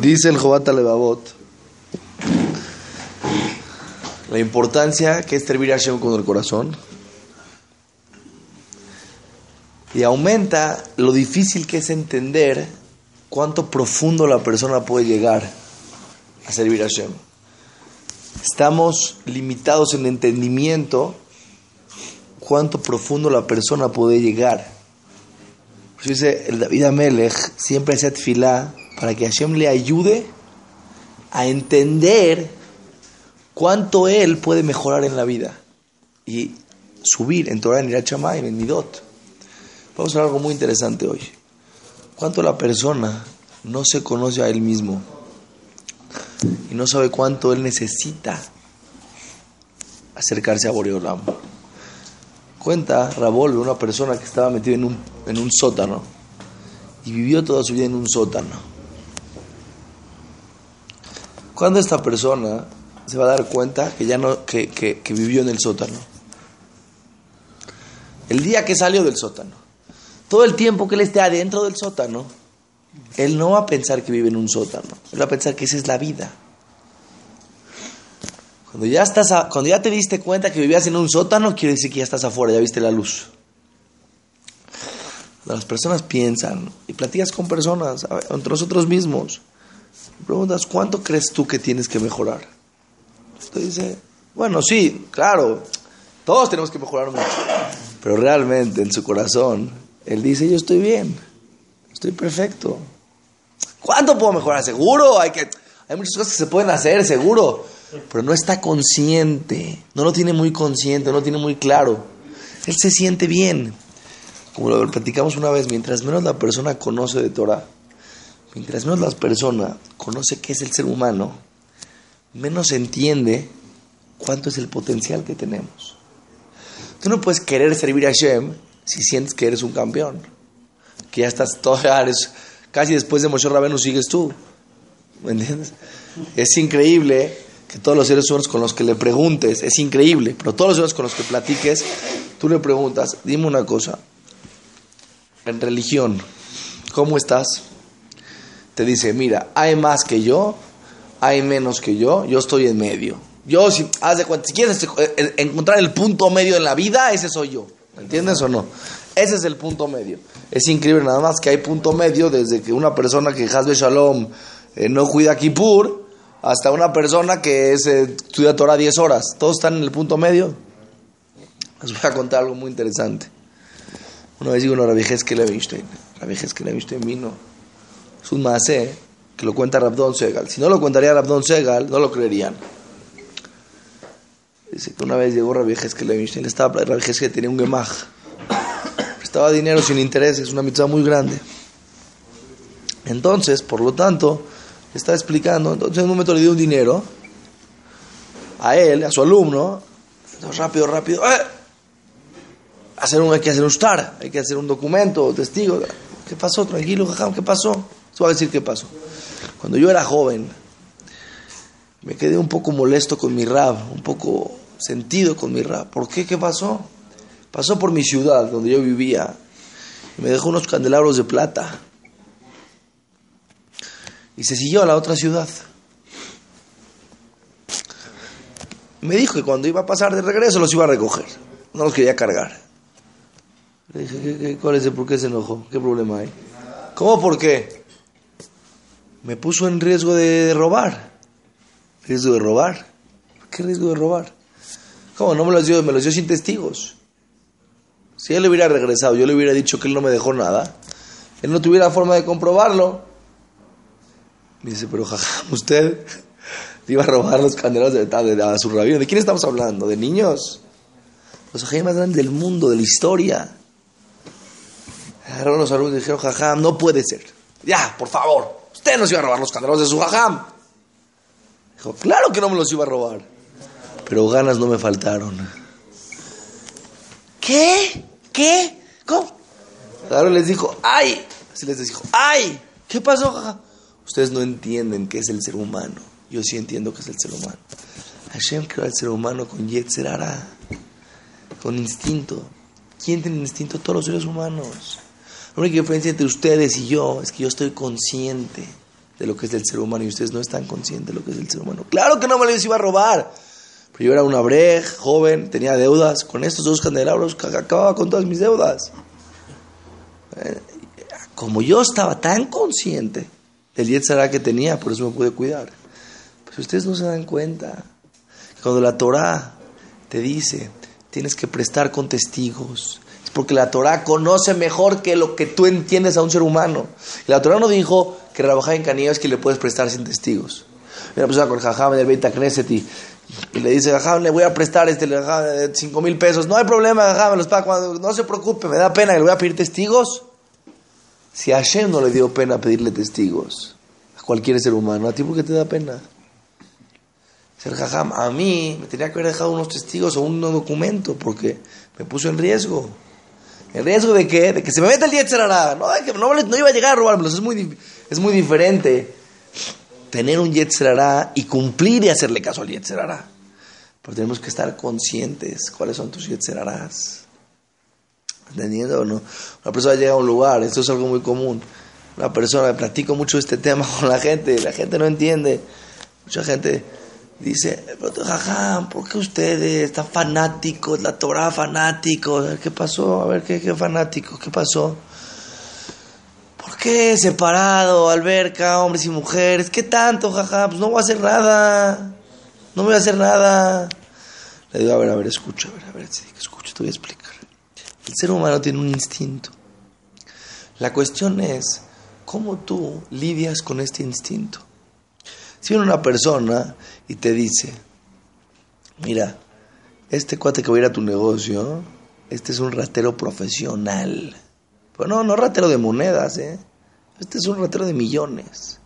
Dice el Jobata Levavot la importancia que es servir a Hashem con el corazón y aumenta lo difícil que es entender cuánto profundo la persona puede llegar a servir a Hashem. Estamos limitados en entendimiento cuánto profundo la persona puede llegar. Dice el David Amelech siempre hace tefilá para que Hashem le ayude a entender cuánto él puede mejorar en la vida y subir en Torah, en Irachama y en Midot. Vamos a ver algo muy interesante hoy. Cuánto la persona no se conoce a él mismo y no sabe cuánto él necesita acercarse a Boreolam. Cuenta Rabol una persona que estaba metida en un, en un sótano y vivió toda su vida en un sótano. Cuando esta persona se va a dar cuenta que ya no, que, que, vivió en el sótano. El día que salió del sótano. Todo el tiempo que él esté adentro del sótano, él no va a pensar que vive en un sótano. Él va a pensar que esa es la vida. Cuando ya, estás cuando ya te diste cuenta que vivías en un sótano, quiere decir que ya estás afuera, ya viste la luz. Las personas piensan y platicas con personas, entre nosotros mismos, preguntas, ¿cuánto crees tú que tienes que mejorar? Usted dice, bueno, sí, claro, todos tenemos que mejorar mucho. Pero realmente en su corazón, él dice, yo estoy bien, estoy perfecto. ¿Cuánto puedo mejorar? Seguro, hay, que, hay muchas cosas que se pueden hacer, seguro. Pero no está consciente, no lo tiene muy consciente, no lo tiene muy claro. Él se siente bien. Como lo platicamos una vez, mientras menos la persona conoce de Torah, Mientras menos la persona conoce qué es el ser humano, menos entiende cuánto es el potencial que tenemos. Tú no puedes querer servir a Hashem si sientes que eres un campeón, que ya estás todo, eres, casi después de Moshe Rabenu sigues tú. ¿Me entiendes? Es increíble que todos los seres humanos con los que le preguntes, es increíble, pero todos los seres con los que platiques, tú le preguntas, dime una cosa, en religión, ¿cómo estás? te dice, mira, hay más que yo, hay menos que yo, yo estoy en medio. Yo, si, haz de cuenta, si quieres eh, eh, encontrar el punto medio en la vida, ese soy yo. ¿Entiendes o no? Ese es el punto medio. Es increíble nada más que hay punto medio desde que una persona que Hazbe Shalom eh, no cuida Kippur hasta una persona que es, estudia Torah 10 horas. Todos están en el punto medio. Les voy a contar algo muy interesante. Una vez digo, no, Rabbi Heskel Levinstein. Rabbi Heskel Levinstein vino es un maase que lo cuenta Rabdon Segal. Si no lo contaría Rabdon Segal, no lo creerían. Dice que una vez llegó Rabbi que Levinstein, estaba, Rabbi que tenía un gemaj. Prestaba dinero sin interés, es una mitzvah muy grande. Entonces, por lo tanto, está explicando, entonces en un momento le dio un dinero a él, a su alumno, rápido, rápido, ¡eh! hacer un, hay que hacer un star, hay que hacer un documento, testigo. ¿Qué pasó? Tranquilo, ¿qué pasó? voy a decir qué pasó. Cuando yo era joven, me quedé un poco molesto con mi rab, un poco sentido con mi rab. ¿Por qué? ¿Qué pasó? Pasó por mi ciudad, donde yo vivía, y me dejó unos candelabros de plata. Y se siguió a la otra ciudad. Me dijo que cuando iba a pasar de regreso los iba a recoger. No los quería cargar. Le dije, cuál es el por qué se enojó? ¿Qué problema hay? ¿Cómo por qué? me puso en riesgo de robar. ¿Riesgo de robar? ¿Qué riesgo de robar? ¿Cómo? No me los dio, me los dio sin testigos. Si él hubiera regresado, yo le hubiera dicho que él no me dejó nada, él no tuviera forma de comprobarlo. Dice, pero jaja, usted iba a robar los candelados de, de, a su rabino. ¿De quién estamos hablando? ¿De niños? Los ajaim más grandes del mundo, de la historia. Agarraron los alumnos y dijeron, jaja, no puede ser. Ya, por favor. Usted nos iba a robar los candelabros de su jajam. Dijo, claro que no me los iba a robar. Pero ganas no me faltaron. ¿Qué? ¿Qué? ¿Cómo? Claro, les dijo, ¡ay! Así les dijo, ¡ay! ¿Qué pasó, jajam? Ustedes no entienden qué es el ser humano. Yo sí entiendo qué es el ser humano. Hashem creó al ser humano con Yetzerara, con instinto. ¿Quién tiene instinto? Todos los seres humanos. La única diferencia entre ustedes y yo es que yo estoy consciente de lo que es el ser humano y ustedes no están conscientes de lo que es el ser humano. Claro que no me lo iba a robar. Pero yo era un abrej, joven, tenía deudas. Con estos dos candelabros acababa con todas mis deudas. Eh, como yo estaba tan consciente del Yetzara que tenía, por eso me pude cuidar. Pues ustedes no se dan cuenta. Cuando la Torah te dice, tienes que prestar con testigos, porque la Torah conoce mejor que lo que tú entiendes a un ser humano. La Torah no dijo que trabajar en Canillo es que le puedes prestar sin testigos. Una persona con el jajam del Beit Knesset y, le dice, jajam, le voy a prestar este, cinco mil pesos. No hay problema, jajam, me los pago. No se preocupe, me da pena que le voy a pedir testigos. Si a Hashem no le dio pena pedirle testigos, a cualquier ser humano, ¿a ti por qué te da pena? Ser jajam, a mí me tenía que haber dejado unos testigos o un documento porque me puso en riesgo. ¿El riesgo de qué? De que se me meta el Yetzerara. No, no, no, iba a llegar a robármelos. Es muy, es muy diferente tener un Yetzerara y cumplir y hacerle caso al Yetzerara. Pero tenemos que estar conscientes cuáles son tus Yetzeraras. ¿Entendiendo o no? Una persona llega a un lugar, esto es algo muy común. Una persona, platico mucho este tema con la gente, la gente no entiende. Mucha gente Dice, jajam, ¿por qué ustedes están fanáticos, la Torah fanáticos? ¿Qué pasó? A ver, ¿qué, qué fanáticos? ¿Qué pasó? ¿Por qué separado, alberca, hombres y mujeres? ¿Qué tanto, jajam? Pues no voy a hacer nada. No voy a hacer nada. Le digo, a ver, a ver, escucha, a ver, a ver, escucha, te voy a explicar. El ser humano tiene un instinto. La cuestión es, ¿cómo tú lidias con este instinto? Si viene una persona y te dice, mira, este cuate que va a ir a tu negocio, este es un ratero profesional. Pero no, no ratero de monedas, ¿eh? Este es un ratero de millones.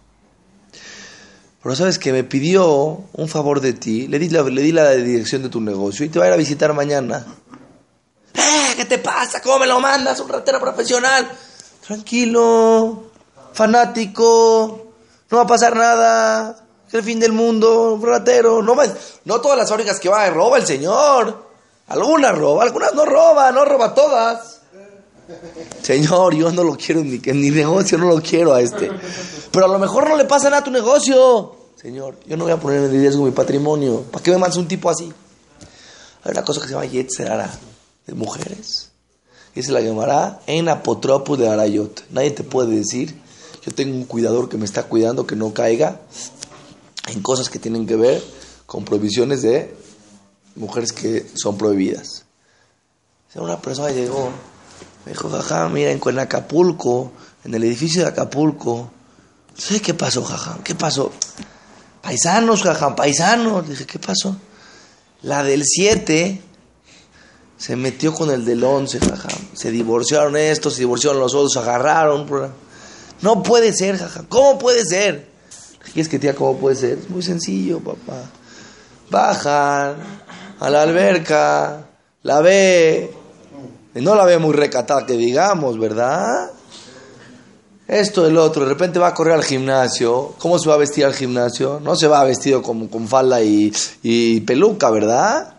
Pero sabes que me pidió un favor de ti, le di, la, le di la dirección de tu negocio y te va a ir a visitar mañana. ¿Qué te pasa? ¿Cómo me lo mandas? Un ratero profesional. Tranquilo, fanático, no va a pasar nada el fin del mundo, ratero. No, no todas las fábricas que va, roba el señor. Algunas roba, algunas no roba, no roba todas. Señor, yo no lo quiero ni que ni negocio, no lo quiero a este. Pero a lo mejor no le pasa nada a tu negocio. Señor, yo no voy a poner en riesgo mi patrimonio. ¿Para qué me mandas un tipo así? Hay una cosa que se llama Yetzerara, de mujeres. Se la llamará en apotropos de Arayot. Nadie te puede decir, yo tengo un cuidador que me está cuidando que no caiga en cosas que tienen que ver con prohibiciones de mujeres que son prohibidas. Una persona llegó, me dijo, jaja, mira, en Acapulco, en el edificio de Acapulco, ¿sabes qué pasó, jaja? ¿Qué pasó? Paisanos, jaja, paisanos. dije, ¿qué pasó? La del 7 se metió con el del 11, jaja. Se divorciaron estos, se divorciaron los otros, se agarraron. No puede ser, jaja. ¿Cómo puede ser? ¿Y es que tía, cómo puede ser? Es muy sencillo, papá. Bajan a la alberca, la ve, y no la ve muy recatada, que digamos, ¿verdad? Esto, el otro, de repente va a correr al gimnasio. ¿Cómo se va a vestir al gimnasio? No se va vestido como con falda y peluca, ¿verdad?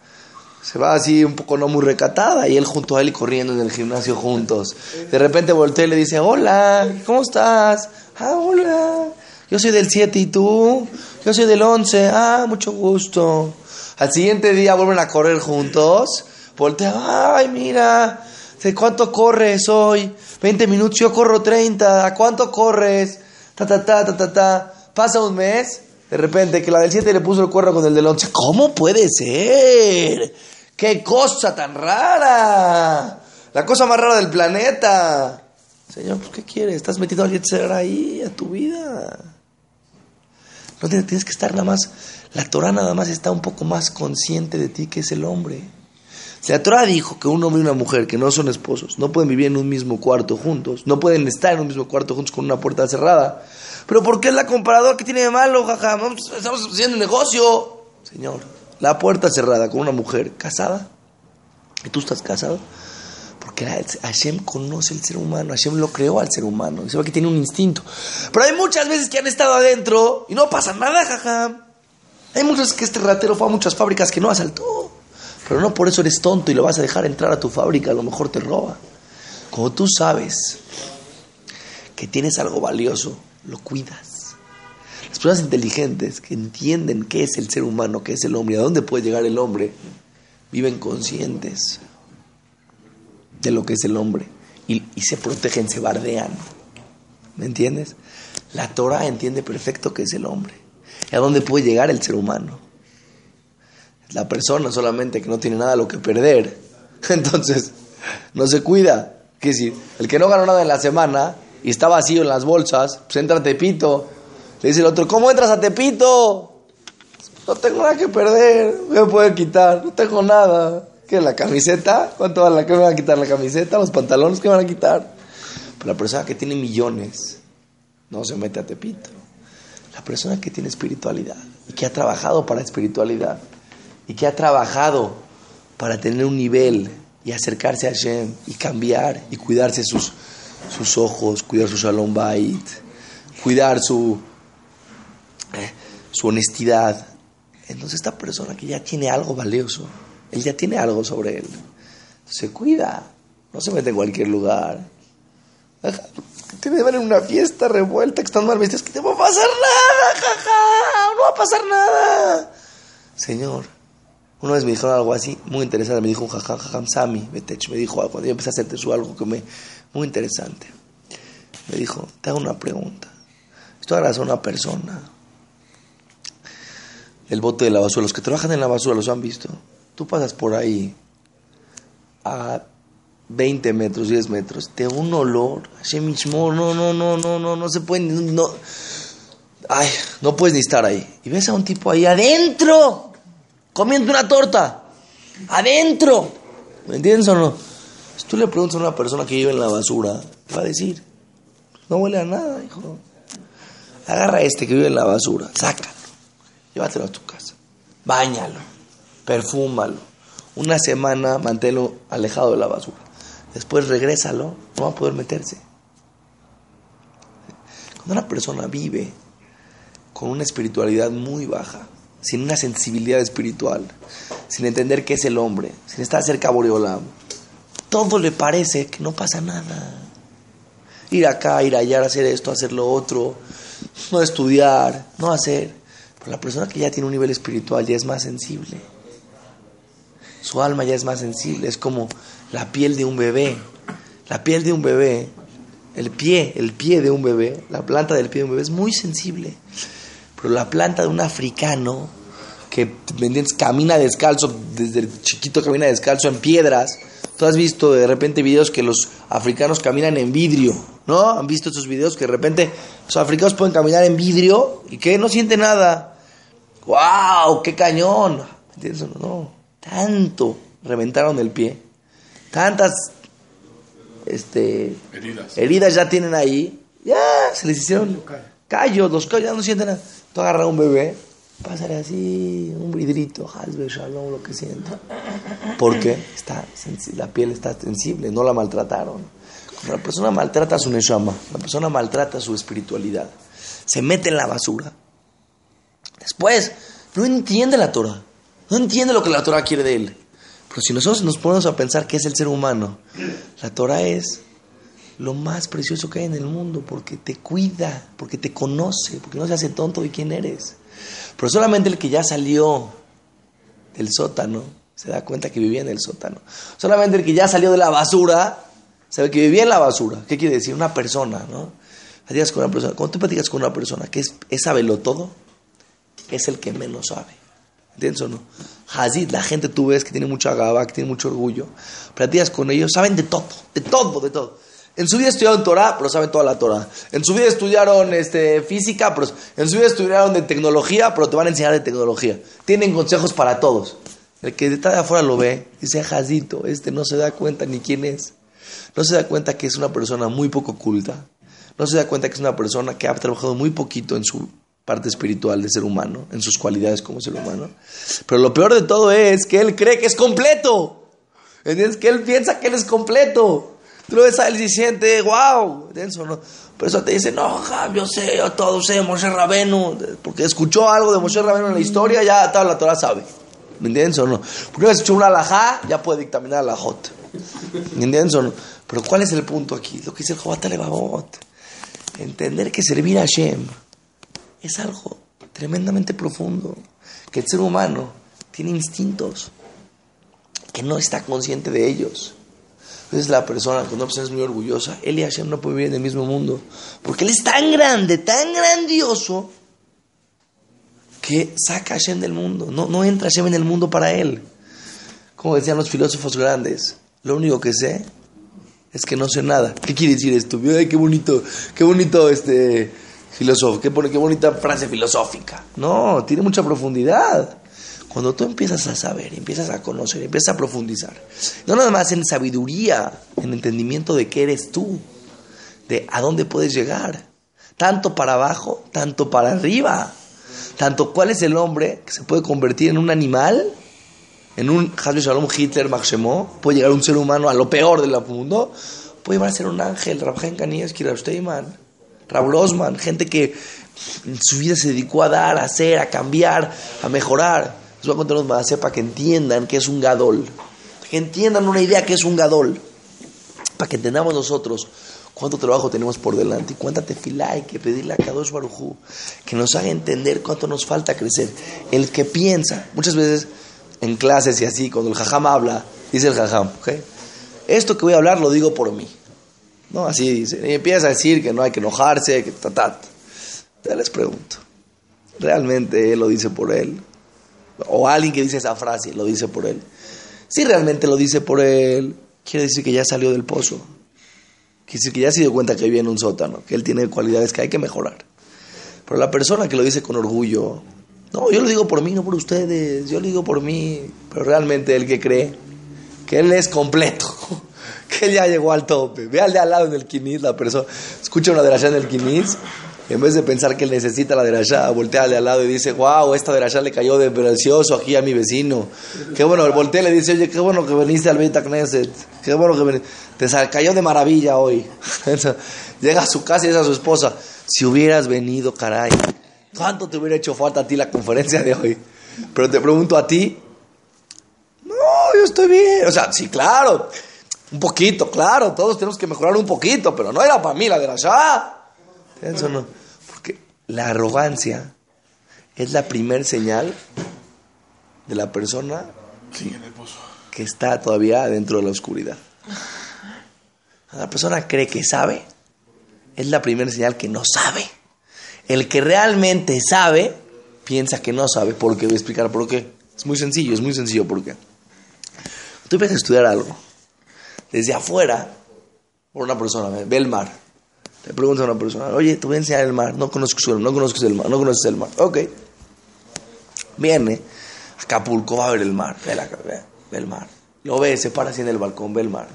Se va así un poco no muy recatada y él junto a él corriendo en el gimnasio juntos. De repente voltea y le dice, hola, ¿cómo estás? Ah, hola. Yo soy del 7 y tú. Yo soy del 11. Ah, mucho gusto. Al siguiente día vuelven a correr juntos. Voltea, ay, mira, ¿de cuánto corres hoy? 20 minutos, yo corro 30. ¿A cuánto corres? Ta, ta, ta, ta, ta, ta. Pasa un mes, de repente que la del 7 le puso el cuerno con el del 11. ¿Cómo puede ser? ¡Qué cosa tan rara! La cosa más rara del planeta. Señor, ¿qué quieres? Estás metido al ahí, a tu vida. No tienes que estar nada más, la Torah nada más está un poco más consciente de ti que es el hombre. Si la Torah dijo que un hombre y una mujer que no son esposos no pueden vivir en un mismo cuarto juntos, no pueden estar en un mismo cuarto juntos con una puerta cerrada. Pero ¿por qué es la comparadora que tiene de malo, jaja? Estamos haciendo negocio. Señor, la puerta cerrada con una mujer casada, y tú estás casado, porque Hashem conoce el ser humano, Hashem lo creó al ser humano, y sabe que tiene un instinto. Pero hay muchas veces que han estado adentro y no pasa nada, jaja. Hay muchas que este ratero fue a muchas fábricas que no asaltó, pero no por eso eres tonto y lo vas a dejar entrar a tu fábrica, a lo mejor te roba. Como tú sabes que tienes algo valioso, lo cuidas. Las personas inteligentes que entienden qué es el ser humano, qué es el hombre, a dónde puede llegar el hombre, viven conscientes de lo que es el hombre y, se protegen, se bardean. ¿Me entiendes? La Torah entiende perfecto qué es el hombre y a dónde puede llegar el ser humano. La persona solamente que no tiene nada a lo que perder, entonces no se cuida. ¿Qué decir? El que no ganó nada en la semana y está vacío en las bolsas, pues entra Tepito. Le dice el otro, ¿cómo entras a Tepito? No tengo nada que perder, me puede quitar, no tengo nada. ¿Qué? ¿La camiseta? ¿Cuánto vale? ¿Qué me van a quitar? ¿La camiseta? ¿Los pantalones? ¿Qué me van a quitar? Pero la persona que tiene millones no se mete a Tepito. La persona que tiene espiritualidad y que ha trabajado para espiritualidad y que ha trabajado para tener un nivel y acercarse a Hashem y cambiar y cuidarse sus, sus ojos, cuidar su shalom bait, cuidar su, eh, su honestidad. Entonces esta persona que ya tiene algo valioso, él ya tiene algo sobre él, se cuida, no se mete en cualquier lugar. Que ver en una fiesta revuelta que están mal vestidos, que no va a pasar nada, jaja, no va a pasar nada. Señor, una vez me dijeron algo así, muy interesante. Me dijo un jajam, Sami. Me dijo, cuando yo empecé a hacer tesú, algo que me. Muy interesante. Me dijo, te hago una pregunta. Esto agarras a una persona. El bote de la basura. Los que trabajan en la basura los han visto. Tú pasas por ahí a 20 metros, 10 metros. Te un olor. No, no, no, no, no, no, no se puede. No, ay, no puedes ni estar ahí. Y ves a un tipo ahí adentro comiendo una torta, adentro. ¿Me entiendes o no? Si tú le preguntas a una persona que vive en la basura, va a decir, no huele a nada, hijo. Agarra a este que vive en la basura, sácalo, llévatelo a tu casa, báñalo, perfúmalo. Una semana manténlo alejado de la basura. Después regrésalo, no va a poder meterse. Cuando una persona vive con una espiritualidad muy baja, sin una sensibilidad espiritual, sin entender qué es el hombre, sin estar cerca a Boreolam, todo le parece que no pasa nada. Ir acá, ir allá, hacer esto, hacer lo otro, no estudiar, no hacer. La persona que ya tiene un nivel espiritual ya es más sensible. Su alma ya es más sensible, es como la piel de un bebé. La piel de un bebé, el pie, el pie de un bebé, la planta del pie de un bebé es muy sensible. Pero la planta de un africano que, Camina descalzo, desde chiquito camina descalzo en piedras. Tú has visto de repente videos que los africanos caminan en vidrio, ¿no? Han visto esos videos que de repente los africanos pueden caminar en vidrio y que no siente nada. ¡Wow! ¡Qué cañón! ¿Entiendes? No, tanto reventaron el pie. Tantas este, heridas. heridas ya tienen ahí. Ya se les hicieron callos, los callos ya no sienten nada. Tú agarras un bebé, pásale así, un vidrito, hasbe, shalom, lo que sienta. Porque está, la piel está sensible, no la maltrataron. Cuando la persona maltrata su neshama, la persona maltrata su espiritualidad, se mete en la basura. Después, no entiende la Torah, no entiende lo que la Torah quiere de él. Pero si nosotros nos ponemos a pensar qué es el ser humano, la Torah es lo más precioso que hay en el mundo, porque te cuida, porque te conoce, porque no se hace tonto de quién eres. Pero solamente el que ya salió del sótano se da cuenta que vivía en el sótano. Solamente el que ya salió de la basura sabe que vivía en la basura. ¿Qué quiere decir? Una persona, ¿no? con una persona. Cuando tú platicas con una persona que es, es lo todo, es el que menos sabe. ¿Entiendes o no? Hazid, la gente tú ves que tiene mucha gaba, que tiene mucho orgullo. Platicas con ellos, saben de todo, de todo, de todo. En su vida estudiaron Torah, pero saben toda la Torah. En su vida estudiaron este, física, pero en su vida estudiaron de tecnología, pero te van a enseñar de tecnología. Tienen consejos para todos. El que está de afuera lo ve, dice, Jazito, este no se da cuenta ni quién es. No se da cuenta que es una persona muy poco culta. No se da cuenta que es una persona que ha trabajado muy poquito en su parte espiritual de ser humano, en sus cualidades como ser humano. Pero lo peor de todo es que él cree que es completo. ¿Entiendes? Que él piensa que él es completo. Tú lo ves a él y siente, wow, denso, ¿no? Por eso te dice, no, yo sé, yo todo sé, Moshe Rabenu, porque escuchó algo de Moshe Rabenu en la historia, ya toda la Torah sabe. ¿Me entiendes o no? Porque has hecho una alajá, ya puede dictaminar la ¿Me entiendes o no? Pero ¿cuál es el punto aquí? Lo que dice el Jobat entender que servir a Hashem es algo tremendamente profundo, que el ser humano tiene instintos, que no está consciente de ellos. Es la persona, cuando una persona es muy orgullosa, él y Hashem no pueden vivir en el mismo mundo, porque él es tan grande, tan grandioso, que saca a Hashem del mundo, no, no entra Hashem en el mundo para él. Como decían los filósofos grandes, lo único que sé es que no sé nada. ¿Qué quiere decir esto? Ay, qué bonito, qué bonito este filósofo, qué, bonita frase filosófica. No, tiene mucha profundidad. Cuando tú empiezas a saber, empiezas a conocer, empiezas a profundizar, no nada más en sabiduría, en entendimiento de qué eres tú, de a dónde puedes llegar, tanto para abajo, tanto para arriba, tanto cuál es el hombre que se puede convertir en un animal en un Hasbe Shalom Hitler Maximo, puede llegar un ser humano a lo peor del mundo, puede llegar a ser un ángel, Rabjain Kanías, Kira Steyman, Rab gente que en su vida se dedicó a dar, a hacer, a cambiar, a mejorar. Les voy a contar más para que entiendan que es un gadol, que entiendan una idea que es un gadol, para que entendamos nosotros cuánto trabajo tenemos por delante y cuánta tefilá hay que pedirle a Kadosh Barujú que nos haga entender cuánto nos falta crecer. El que piensa, muchas veces en clases y así, cuando el jajam habla, dice el jajam, esto que voy a hablar lo digo por mí. No, así dice. Y empieza a decir que no hay que enojarse, que ta, ta. Ya les pregunto, ¿realmente él lo dice por él? O alguien que dice esa frase lo dice por él. Si realmente lo dice por él, quiere decir que ya salió del pozo. Quiere decir que ya se dio cuenta que vive en un sótano, que él tiene cualidades que hay que mejorar. Pero la persona que lo dice con orgullo, no, yo lo digo por mí, no por ustedes. Yo lo digo por mí. Pero realmente el que cree que él es completo, que él ya llegó al tope. Ve al de al lado en el quinis, la persona. Escucha una de allá en el quinis. En vez de pensar que él necesita la de allá, voltea al de al lado y dice, wow, esta de allá le cayó de precioso aquí a mi vecino. Qué bueno, voltea y le dice, oye, qué bueno que viniste al Beit Knesset. Qué bueno que viniste. Te cayó de maravilla hoy. Llega a su casa y dice a su esposa, si hubieras venido, caray. ¿Cuánto te hubiera hecho falta a ti la conferencia de hoy? Pero te pregunto a ti, no, yo estoy bien. O sea, sí, claro, un poquito, claro, todos tenemos que mejorar un poquito, pero no era para mí la de la ya. Eso no. Porque la arrogancia es la primer señal de la persona que está todavía dentro de la oscuridad. La persona cree que sabe, es la primera señal que no sabe. El que realmente sabe, piensa que no sabe. ¿Por qué? Voy a explicar por qué. Es muy sencillo, es muy sencillo por qué. Tú empiezas a estudiar algo. Desde afuera, por una persona, ve el mar. Le pregunta a una persona, oye, te voy a enseñar el mar. No conozco el, no conozco el mar, no conoces el mar. Ok. Viene, Acapulco va a ver el mar. Ve, la, ve el mar. Lo ve, se para así en el balcón, ve el mar.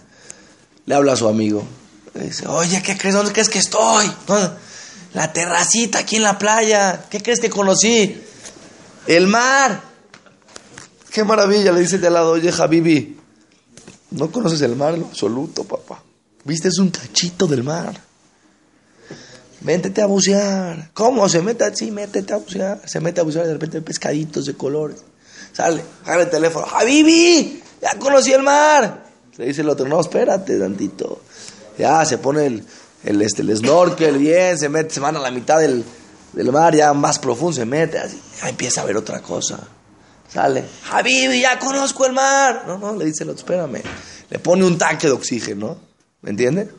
Le habla a su amigo. Le dice, oye, ¿qué crees? ¿Dónde crees que estoy? La terracita aquí en la playa. ¿Qué crees que conocí? El mar. Qué maravilla, le dice de al lado, oye, Javibi. No conoces el mar en absoluto, papá. Viste, es un cachito del mar. Métete a bucear. ¿Cómo? Se mete así, métete a bucear. Se mete a bucear de repente pescaditos de colores. Sale, agarra el teléfono. ¡Javibi! Ya conocí el mar. Le dice el otro, no, espérate tantito. Ya se pone el, el, este, el snorkel bien, se mete, se van a la mitad del, del mar, ya más profundo, se mete, así, ya empieza a ver otra cosa. Sale, Javi, ya conozco el mar. No, no, le dice el otro, espérame. Le pone un tanque de oxígeno, ¿me entiende?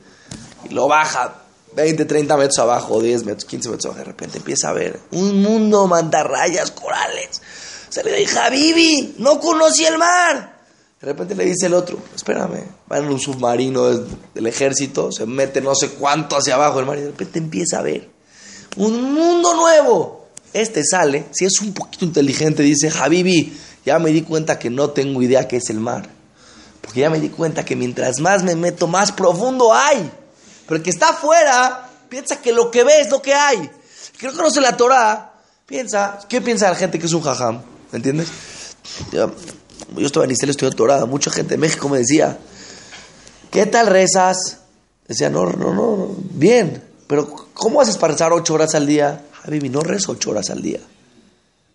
Y lo baja 20, 30 metros abajo, 10 metros, 15 metros abajo. De repente empieza a ver un mundo, mantarrayas, corales. Se le dice, Javibi, no conocí el mar. De repente le dice el otro, espérame, va en un submarino del ejército, se mete no sé cuánto hacia abajo del mar y de repente empieza a ver un mundo nuevo. Este sale, si es un poquito inteligente, dice, Habibi, ya me di cuenta que no tengo idea qué es el mar. Porque ya me di cuenta que mientras más me meto, más profundo hay. Pero el que está afuera piensa que lo que ve es lo que hay. Creo que no se la Torah, piensa, ¿qué piensa la gente que es un jajam? ¿Me entiendes? yo estaba en Israel estudiando Torah, mucha gente de México me decía, ¿qué tal rezas? Decía, no, no, no, bien, pero ¿cómo haces para rezar ocho horas al día? Javi, no rezo ocho horas al día.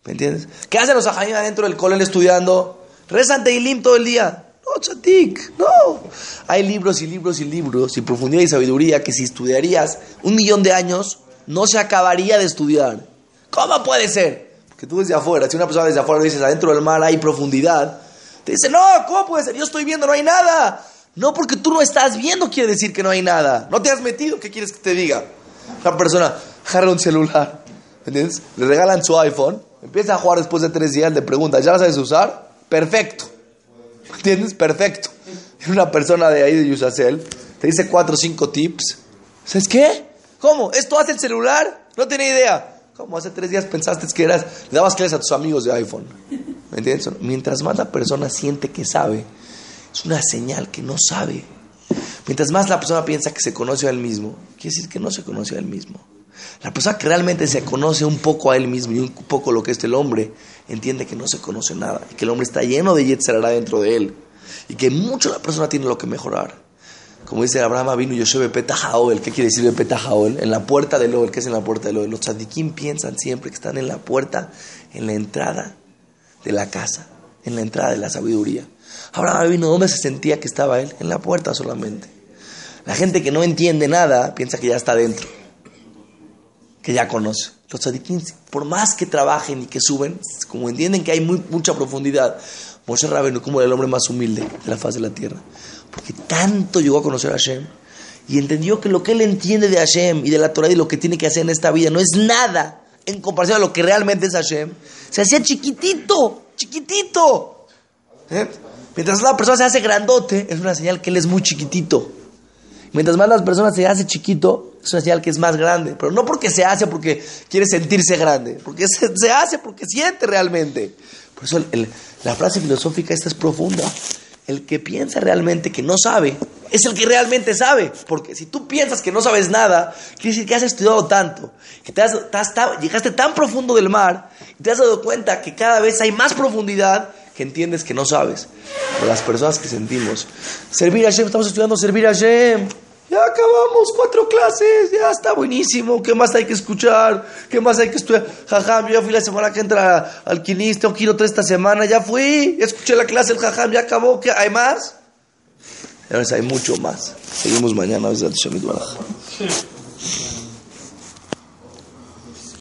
¿Me entiendes? ¿Qué hacen los ajayim adentro del colel estudiando? Rezan Teilim todo el día. No, chatik, no. Hay libros y libros y libros y profundidad y sabiduría que si estudiarías un millón de años, no se acabaría de estudiar. ¿Cómo puede ser? Porque tú desde afuera, si una persona desde afuera dices, adentro del mar hay profundidad, te dice, no, ¿cómo puede ser? Yo estoy viendo, no hay nada. No, porque tú no estás viendo quiere decir que no hay nada. No te has metido, ¿qué quieres que te diga? Una persona agarra un celular, ¿entiendes? Le regalan su iPhone, empieza a jugar después de tres días, le pregunta, ¿ya lo sabes usar? Perfecto. ¿Entiendes? Perfecto. Una persona de ahí de Yusacel te dice cuatro o cinco tips. ¿Sabes qué? ¿Cómo? ¿Esto hace el celular? No tenía idea. ¿Cómo? Hace tres días pensaste que eras, le dabas clases a tus amigos de iPhone. ¿Me entiendes? Mientras más la persona siente que sabe, es una señal que no sabe. Mientras más la persona piensa que se conoce a él mismo, quiere decir que no se conoce a él mismo. La persona que realmente se conoce un poco a él mismo y un poco lo que es el hombre, entiende que no se conoce nada y que el hombre está lleno de yetzerara dentro de él y que mucho la persona tiene lo que mejorar. Como dice Abraham vino Yoshebe Petahaol, ¿qué quiere decir Petahaol? En la puerta del Oel, ¿qué es en la puerta del Oel? Los tzadikim piensan siempre que están en la puerta, en la entrada de la casa, en la entrada de la sabiduría. Abraham vino, ¿dónde se sentía que estaba él? En la puerta solamente. La gente que no entiende nada piensa que ya está dentro, que ya conoce. Los tzadikim, por más que trabajen y que suben, como entienden que hay mucha profundidad, Moshe Rabenu como el hombre más humilde de la faz de la tierra, porque tanto llegó a conocer a Hashem y entendió que lo que él entiende de Hashem y de la Torah y lo que tiene que hacer en esta vida no es nada en comparación a lo que realmente es Hashem, se hacía chiquitito, chiquitito. ¿Eh? Mientras la persona se hace grandote, es una señal que él es muy chiquitito. Mientras más las personas se hace chiquito, es una señal que es más grande. Pero no porque se hace porque quiere sentirse grande, porque se, hace porque siente realmente. Por eso la frase filosófica esta es profunda. El que piensa realmente que no sabe, es el que realmente sabe. Porque si tú piensas que no sabes nada, quiere decir que has estudiado tanto, que te has, llegaste tan profundo del mar, y te has dado cuenta que cada vez hay más profundidad que entiendes que no sabes. Pero las personas que sentimos, servir a Hashem, estamos estudiando servir a Hashem. Ya acabamos cuatro clases, ya está buenísimo. ¿Qué más hay que escuchar? ¿Qué más hay que estudiar? Jajam, yo ya fui la semana que entra al quinista, que ir otra esta semana, ya fui, ya escuché la clase del jajam, ya acabó. ¿Qué? ¿Hay más? hay mucho más. Seguimos mañana.